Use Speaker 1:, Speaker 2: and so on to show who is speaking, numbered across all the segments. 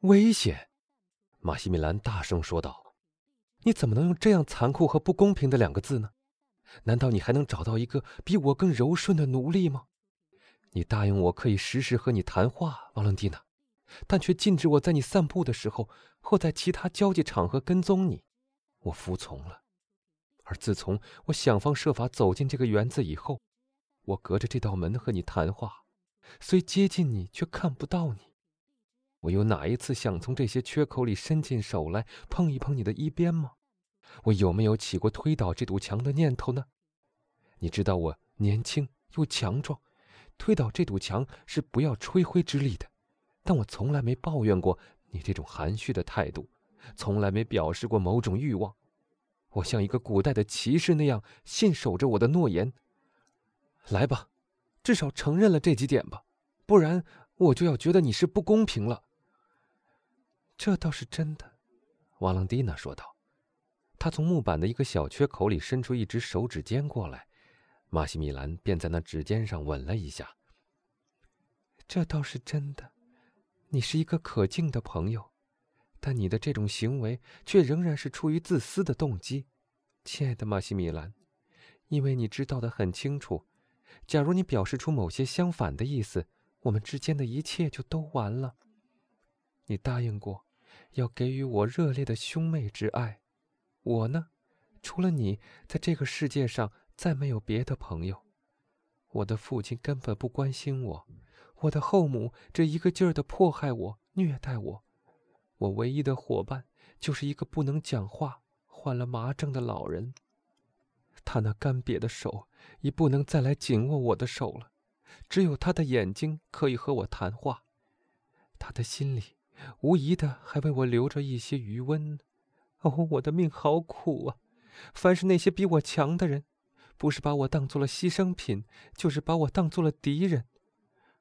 Speaker 1: 危险！马西米兰大声说道：“你怎么能用这样残酷和不公平的两个字呢？难道你还能找到一个比我更柔顺的奴隶吗？你答应我可以时时和你谈话，瓦伦蒂娜，但却禁止我在你散步的时候或在其他交际场合跟踪你。我服从了。而自从我想方设法走进这个园子以后，我隔着这道门和你谈话，虽接近你，却看不到你。”我有哪一次想从这些缺口里伸进手来碰一碰你的衣边吗？我有没有起过推倒这堵墙的念头呢？你知道我年轻又强壮，推倒这堵墙是不要吹灰之力的。但我从来没抱怨过你这种含蓄的态度，从来没表示过某种欲望。我像一个古代的骑士那样信守着我的诺言。来吧，至少承认了这几点吧，不然我就要觉得你是不公平了。这倒是真的，瓦朗蒂娜说道。他从木板的一个小缺口里伸出一只手指尖过来，马西米兰便在那指尖上吻了一下。这倒是真的，你是一个可敬的朋友，但你的这种行为却仍然是出于自私的动机，亲爱的马西米兰，因为你知道的很清楚，假如你表示出某些相反的意思，我们之间的一切就都完了。你答应过。要给予我热烈的兄妹之爱，我呢，除了你，在这个世界上再没有别的朋友。我的父亲根本不关心我，我的后母这一个劲儿的迫害我、虐待我。我唯一的伙伴就是一个不能讲话、患了麻症的老人。他那干瘪的手已不能再来紧握我的手了，只有他的眼睛可以和我谈话。他的心里。无疑的，还为我留着一些余温。哦，我的命好苦啊！凡是那些比我强的人，不是把我当做了牺牲品，就是把我当做了敌人。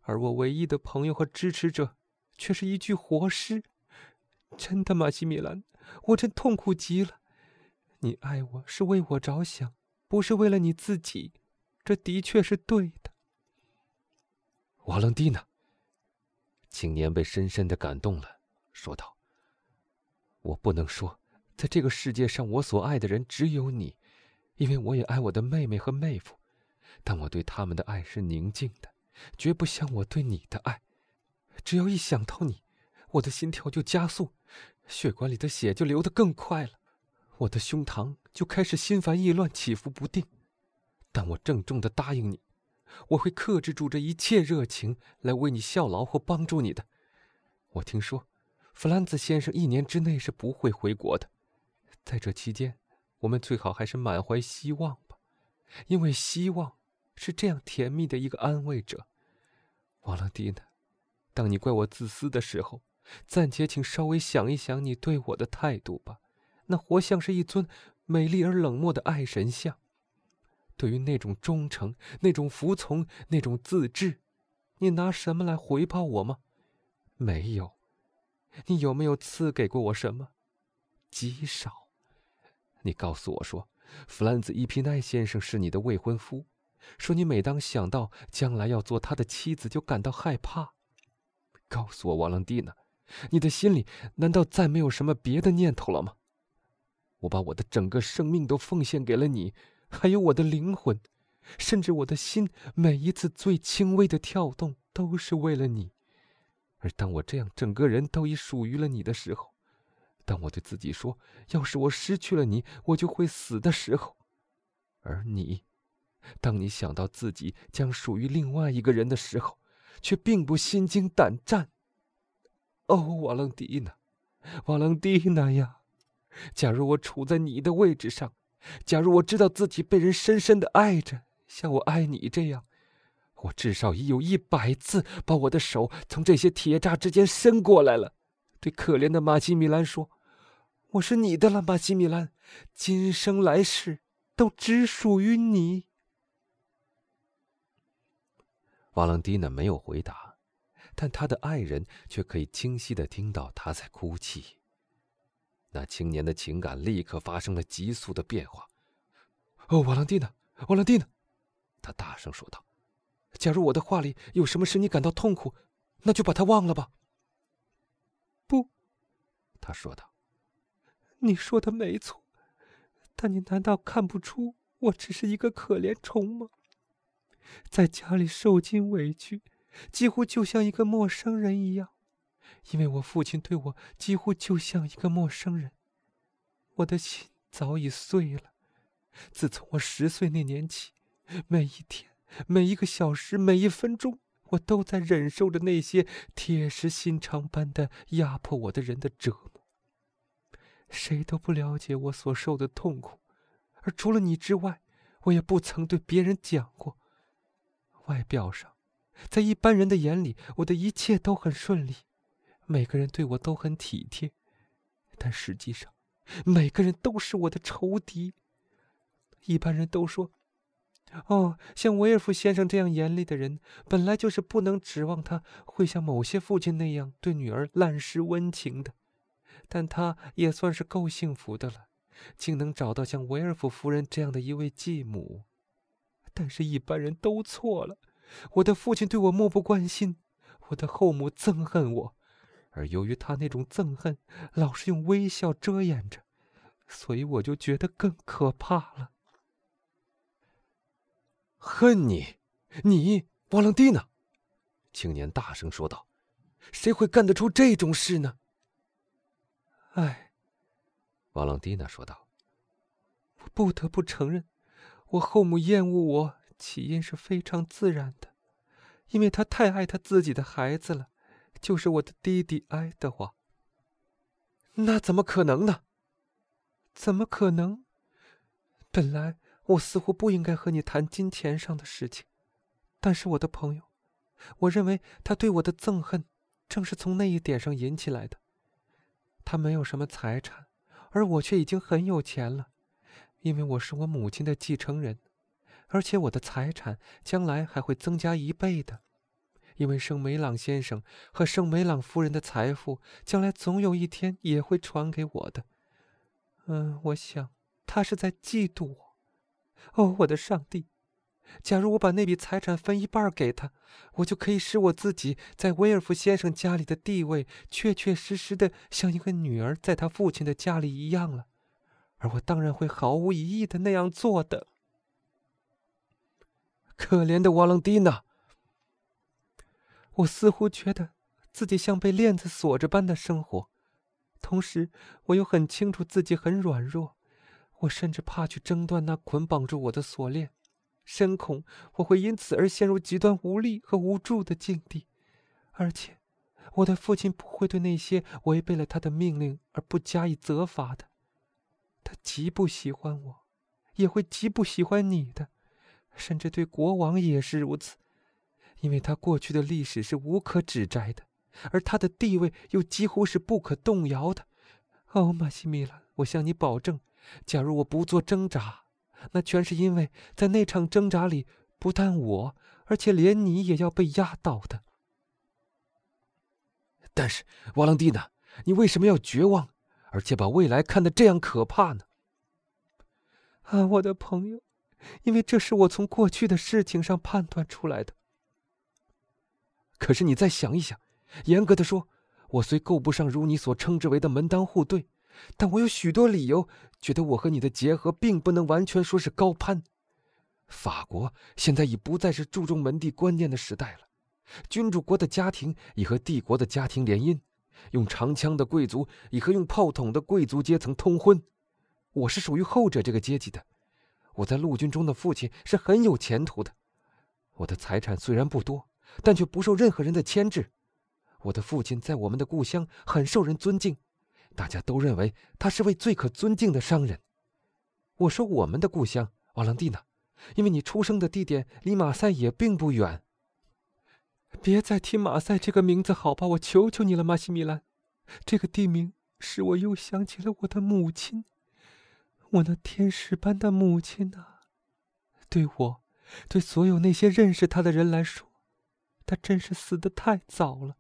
Speaker 1: 而我唯一的朋友和支持者，却是一具活尸。真的，马西米兰，我真痛苦极了。你爱我是为我着想，不是为了你自己，这的确是对的。瓦伦蒂娜。青年被深深的感动了，说道：“我不能说，在这个世界上我所爱的人只有你，因为我也爱我的妹妹和妹夫，但我对他们的爱是宁静的，绝不像我对你的爱。只要一想到你，我的心跳就加速，血管里的血就流得更快了，我的胸膛就开始心烦意乱，起伏不定。但我郑重的答应你。”我会克制住这一切热情，来为你效劳或帮助你的。我听说，弗兰兹先生一年之内是不会回国的。在这期间，我们最好还是满怀希望吧，因为希望是这样甜蜜的一个安慰者。瓦朗蒂娜，当你怪我自私的时候，暂且请稍微想一想你对我的态度吧。那活像是一尊美丽而冷漠的爱神像。对于那种忠诚、那种服从、那种自制，你拿什么来回报我吗？没有。你有没有赐给过我什么？极少。你告诉我说，弗兰兹·伊皮奈先生是你的未婚夫，说你每当想到将来要做他的妻子，就感到害怕。告诉我，瓦朗蒂娜，你的心里难道再没有什么别的念头了吗？我把我的整个生命都奉献给了你。还有我的灵魂，甚至我的心，每一次最轻微的跳动，都是为了你。而当我这样整个人都已属于了你的时候，当我对自己说“要是我失去了你，我就会死”的时候，而你，当你想到自己将属于另外一个人的时候，却并不心惊胆战。哦，瓦朗蒂娜，瓦朗蒂娜呀！假如我处在你的位置上。假如我知道自己被人深深的爱着，像我爱你这样，我至少已有一百次把我的手从这些铁栅之间伸过来了，对可怜的马西米兰说：“我是你的了，马西米兰，今生来世都只属于你。”瓦朗蒂娜没有回答，但他的爱人却可以清晰的听到他在哭泣。那青年的情感立刻发生了急速的变化。哦，瓦朗蒂娜，瓦朗蒂娜，他大声说道：“假如我的话里有什么使你感到痛苦，那就把它忘了吧。”不，他说道：“
Speaker 2: 你说的没错，但你难道看不出我只是一个可怜虫吗？在家里受尽委屈，几乎就像一个陌生人一样，因为我父亲对我几乎就像一个陌生人。我的心早已碎了。自从我十岁那年起，每一天、每一个小时、每一分钟。”我都在忍受着那些铁石心肠般的压迫我的人的折磨。谁都不了解我所受的痛苦，而除了你之外，我也不曾对别人讲过。外表上，在一般人的眼里，我的一切都很顺利，每个人对我都很体贴，但实际上，每个人都是我的仇敌。一般人都说。哦，像维尔夫先生这样严厉的人，本来就是不能指望他会像某些父亲那样对女儿滥施温情的。但他也算是够幸福的了，竟能找到像维尔夫夫人这样的一位继母。但是，一般人都错了。我的父亲对我漠不关心，我的后母憎恨我，而由于他那种憎恨老是用微笑遮掩着，所以我就觉得更可怕了。
Speaker 1: 恨你，你瓦朗蒂娜！青年大声说道：“谁会干得出这种事呢？”
Speaker 2: 哎，
Speaker 1: 瓦朗蒂娜说道：“
Speaker 2: 我不得不承认，我后母厌恶我起因是非常自然的，因为她太爱她自己的孩子了，就是我的弟弟爱德华。
Speaker 1: 那怎么可能呢？
Speaker 2: 怎么可能？本来……”我似乎不应该和你谈金钱上的事情，但是我的朋友，我认为他对我的憎恨，正是从那一点上引起来的。他没有什么财产，而我却已经很有钱了，因为我是我母亲的继承人，而且我的财产将来还会增加一倍的，因为圣梅朗先生和圣梅朗夫人的财富将来总有一天也会传给我的。嗯，我想他是在嫉妒我。哦，我的上帝！假如我把那笔财产分一半给他，我就可以使我自己在威尔夫先生家里的地位确确实实的像一个女儿在他父亲的家里一样了，而我当然会毫无疑义的那样做的。
Speaker 1: 可怜的瓦朗蒂娜，
Speaker 2: 我似乎觉得自己像被链子锁着般的生活，同时我又很清楚自己很软弱。我甚至怕去挣断那捆绑住我的锁链，深恐我会因此而陷入极端无力和无助的境地。而且，我的父亲不会对那些违背了他的命令而不加以责罚的。他极不喜欢我，也会极不喜欢你的，甚至对国王也是如此，因为他过去的历史是无可指摘的，而他的地位又几乎是不可动摇的。哦，马西米拉，我向你保证。假如我不做挣扎，那全是因为在那场挣扎里，不但我，而且连你也要被压倒的。
Speaker 1: 但是，瓦朗蒂娜，你为什么要绝望，而且把未来看得这样可怕呢？
Speaker 2: 啊，我的朋友，因为这是我从过去的事情上判断出来的。
Speaker 1: 可是你再想一想，严格的说，我虽够不上如你所称之为的门当户对。但我有许多理由觉得我和你的结合并不能完全说是高攀。法国现在已不再是注重门第观念的时代了，君主国的家庭已和帝国的家庭联姻，用长枪的贵族已和用炮筒的贵族阶层通婚。我是属于后者这个阶级的。我在陆军中的父亲是很有前途的。我的财产虽然不多，但却不受任何人的牵制。我的父亲在我们的故乡很受人尊敬。大家都认为他是位最可尊敬的商人。我说我们的故乡瓦朗蒂娜，因为你出生的地点离马赛也并不远。
Speaker 2: 别再提马赛这个名字，好吧？我求求你了，马西米兰。这个地名使我又想起了我的母亲，我那天使般的母亲啊！对我，对所有那些认识他的人来说，他真是死得太早了。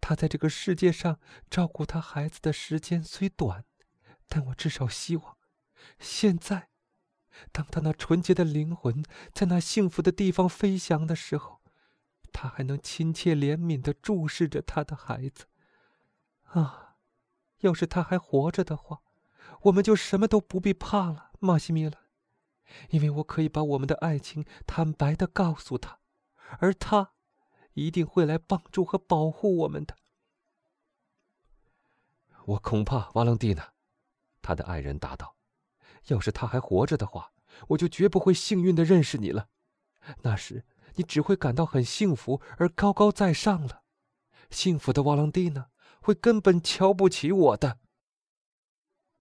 Speaker 2: 他在这个世界上照顾他孩子的时间虽短，但我至少希望，现在，当他那纯洁的灵魂在那幸福的地方飞翔的时候，他还能亲切怜悯地注视着他的孩子。啊，要是他还活着的话，我们就什么都不必怕了，马西米勒，因为我可以把我们的爱情坦白的告诉他，而他一定会来帮助和保护我们的。
Speaker 1: 我恐怕瓦朗蒂娜，他的爱人答道：“要是他还活着的话，我就绝不会幸运的认识你了。那时你只会感到很幸福而高高在上了。幸福的瓦朗蒂娜会根本瞧不起我的。”